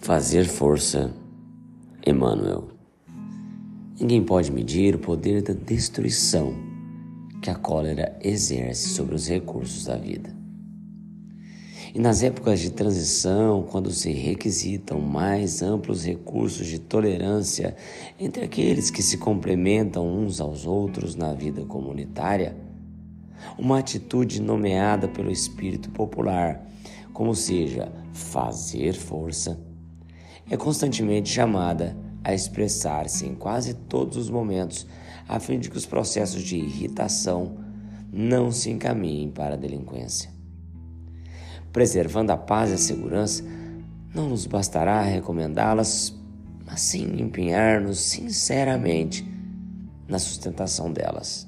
Fazer força, Emmanuel. Ninguém pode medir o poder da destruição que a cólera exerce sobre os recursos da vida. E nas épocas de transição, quando se requisitam mais amplos recursos de tolerância entre aqueles que se complementam uns aos outros na vida comunitária, uma atitude nomeada pelo espírito popular, como seja fazer força, é constantemente chamada a expressar-se em quase todos os momentos, a fim de que os processos de irritação não se encaminhem para a delinquência. Preservando a paz e a segurança, não nos bastará recomendá-las, mas sim empenhar-nos sinceramente na sustentação delas.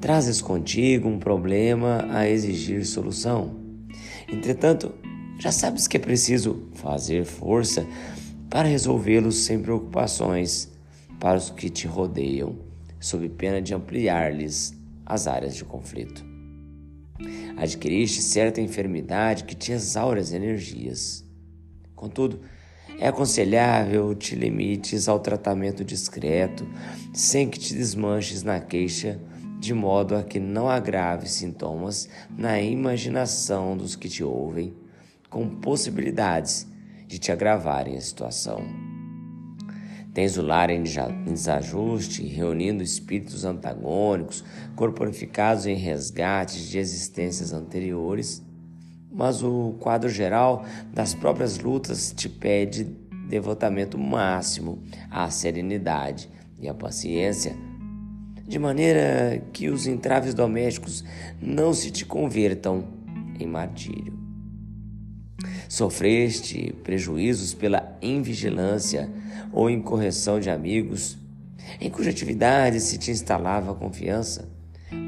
Trazes contigo um problema a exigir solução. Entretanto, já sabes que é preciso fazer força para resolvê-los sem preocupações para os que te rodeiam, sob pena de ampliar-lhes as áreas de conflito. Adquiriste certa enfermidade que te exaure as energias. Contudo, é aconselhável te limites ao tratamento discreto, sem que te desmanches na queixa, de modo a que não agrave sintomas na imaginação dos que te ouvem com possibilidades de te agravarem a situação. Tens o lar em desajuste, reunindo espíritos antagônicos, corporificados em resgates de existências anteriores, mas o quadro geral das próprias lutas te pede devotamento máximo à serenidade e à paciência, de maneira que os entraves domésticos não se te convertam em martírio. Sofreste prejuízos pela invigilância ou incorreção de amigos, em cuja atividade se te instalava a confiança.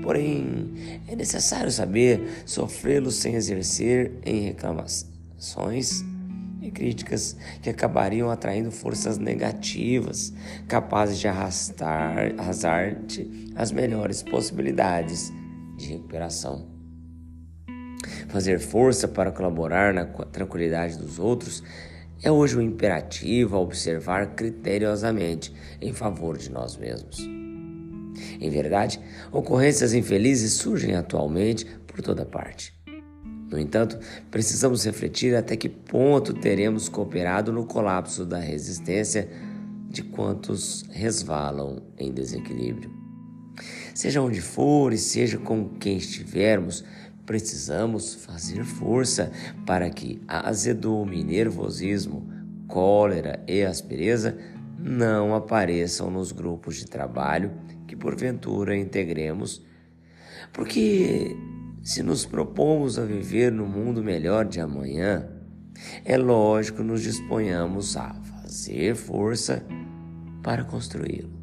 Porém, é necessário saber sofrê-los sem exercer em reclamações e críticas que acabariam atraindo forças negativas, capazes de arrastar, arrasar-te as melhores possibilidades de recuperação. Fazer força para colaborar na tranquilidade dos outros é hoje um imperativo a observar criteriosamente em favor de nós mesmos. Em verdade, ocorrências infelizes surgem atualmente por toda parte. No entanto, precisamos refletir até que ponto teremos cooperado no colapso da resistência de quantos resvalam em desequilíbrio. Seja onde for e seja com quem estivermos, precisamos fazer força para que azedume, nervosismo, cólera e aspereza não apareçam nos grupos de trabalho que porventura integremos, porque se nos propomos a viver no mundo melhor de amanhã, é lógico nos disponhamos a fazer força para construí-lo.